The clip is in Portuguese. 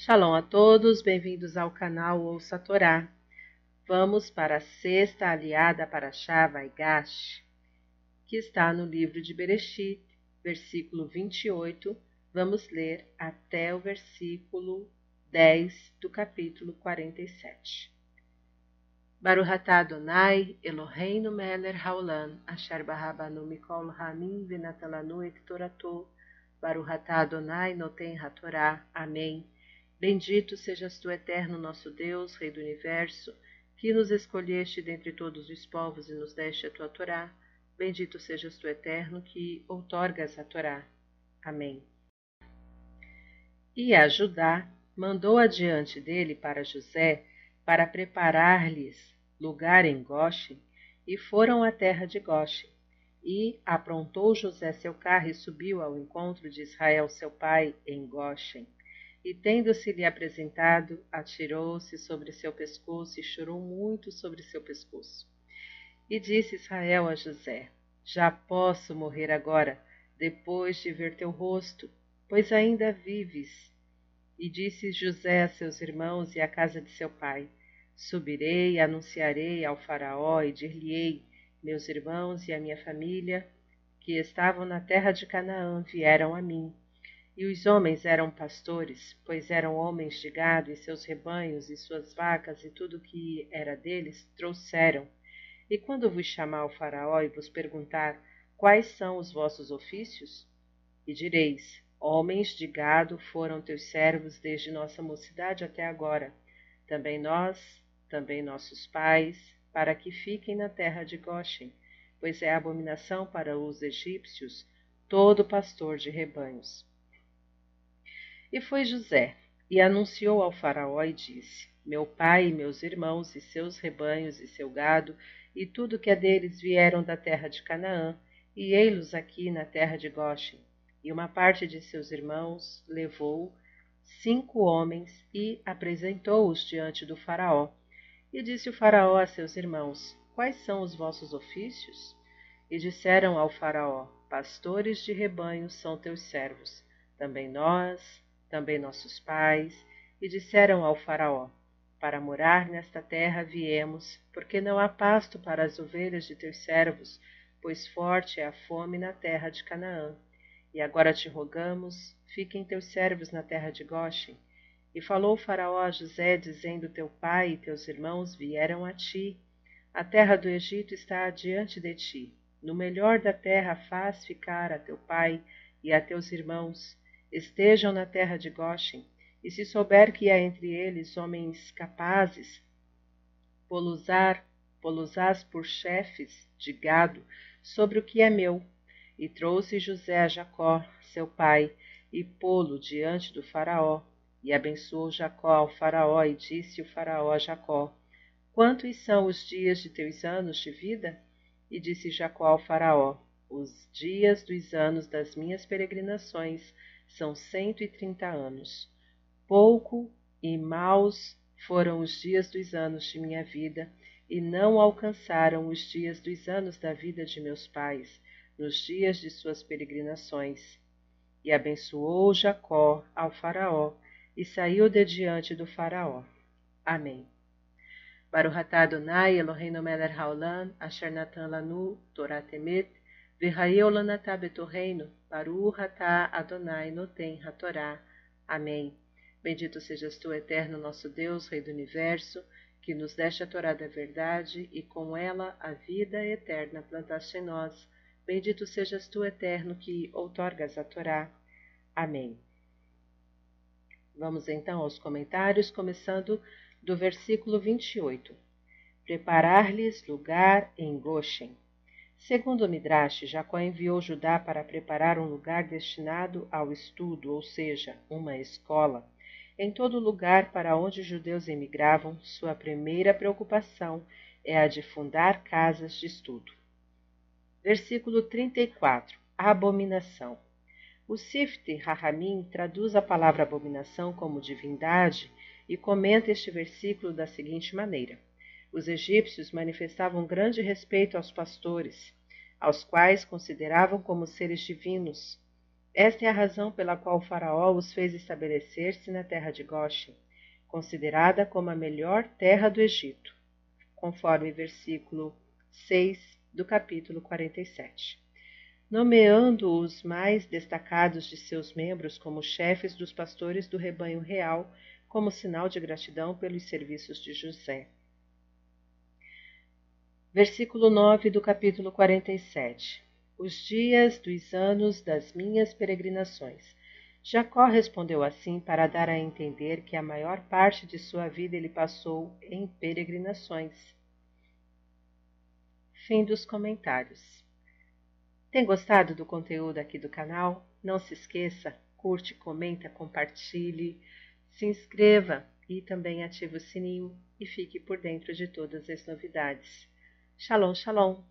Shalom a todos, bem-vindos ao canal Ouça a Torá. Vamos para a sexta aliada para Shavaigash, que está no livro de Bereshit, versículo 28. Vamos ler até o versículo 10 do capítulo 47. Baruch atah Adonai, Eloheinu melech haolam, asher barabanu mikol hamim venatalanu et toratou, Baruch atah Adonai noten hatorá. Amém. Bendito sejas tu, eterno nosso Deus, Rei do Universo, que nos escolheste dentre todos os povos e nos deste a tua Torá. Bendito sejas tu, eterno, que outorgas a Torá. Amém. E a Judá mandou adiante dele para José, para preparar-lhes lugar em Goshen, e foram à terra de Goshen. E aprontou José seu carro e subiu ao encontro de Israel seu pai em Goshen e tendo-se-lhe apresentado, atirou-se sobre seu pescoço e chorou muito sobre seu pescoço. E disse Israel a José: Já posso morrer agora, depois de ver teu rosto, pois ainda vives. E disse José a seus irmãos e à casa de seu pai: Subirei e anunciarei ao Faraó e dir-lhe-ei: Meus irmãos e a minha família, que estavam na terra de Canaã, vieram a mim e os homens eram pastores, pois eram homens de gado, e seus rebanhos, e suas vacas, e tudo o que era deles, trouxeram. E quando vos chamar o Faraó e vos perguntar quais são os vossos ofícios, e direis: Homens de gado foram teus servos desde nossa mocidade até agora, também nós, também nossos pais, para que fiquem na terra de Goshen, pois é abominação para os egípcios todo pastor de rebanhos. E foi José, e anunciou ao Faraó e disse: Meu pai e meus irmãos, e seus rebanhos, e seu gado, e tudo que é deles vieram da terra de Canaã, e ei-los aqui na terra de Goshen. E uma parte de seus irmãos levou cinco homens e apresentou-os diante do Faraó. E disse o Faraó a seus irmãos: Quais são os vossos ofícios? E disseram ao Faraó: Pastores de rebanhos são teus servos. Também nós, também nossos pais, e disseram ao Faraó: Para morar nesta terra viemos, porque não há pasto para as ovelhas de teus servos, pois forte é a fome na terra de Canaã. E agora te rogamos, fiquem teus servos na terra de Goshen. E falou Faraó a José, dizendo: Teu pai e teus irmãos vieram a ti. A terra do Egito está diante de ti. No melhor da terra faz ficar a teu pai e a teus irmãos estejam na terra de Goshen, e se souber que há entre eles homens capazes, poluzar, poluzás por chefes de gado sobre o que é meu. E trouxe José a Jacó, seu pai, e pô-lo diante do faraó. E abençoou Jacó ao faraó, e disse o faraó a Jacó, Quantos são os dias de teus anos de vida? E disse Jacó ao faraó, Os dias dos anos das minhas peregrinações são cento e trinta anos. Pouco e maus foram os dias dos anos de minha vida, e não alcançaram os dias dos anos da vida de meus pais, nos dias de suas peregrinações. E abençoou Jacó ao Faraó, e saiu de diante do Faraó. Amém. Baruch atah Adonai Eloheinu melech haolam, asher natan lanu Torah temet, v'hayeu lanatah betorreino, atah Adonai noten hatorá. Amém. Bendito sejas tu, eterno nosso Deus, Rei do Universo, que nos deste a Torá da verdade e com ela a vida eterna plantaste em nós. Bendito sejas tu, eterno, que outorgas a Torá. Amém. Vamos então aos comentários, começando do versículo 28. Preparar-lhes lugar em Goshen. Segundo o Midrash, Jacó enviou Judá para preparar um lugar destinado ao estudo, ou seja, uma escola. Em todo lugar para onde os judeus emigravam, sua primeira preocupação é a de fundar casas de estudo. Versículo 34. A abominação. O Sifte Rahamim traduz a palavra abominação como divindade e comenta este versículo da seguinte maneira: os egípcios manifestavam grande respeito aos pastores, aos quais consideravam como seres divinos. Esta é a razão pela qual o Faraó os fez estabelecer-se na terra de Goshen, considerada como a melhor terra do Egito, conforme versículo 6 do capítulo 47 nomeando os mais destacados de seus membros como chefes dos pastores do rebanho real, como sinal de gratidão pelos serviços de José. Versículo 9 do capítulo 47 Os dias dos anos das minhas peregrinações. Jacó respondeu assim para dar a entender que a maior parte de sua vida ele passou em peregrinações. Fim dos comentários. Tem gostado do conteúdo aqui do canal? Não se esqueça, curte, comenta, compartilhe, se inscreva e também ative o sininho e fique por dentro de todas as novidades. Shalom, shalom!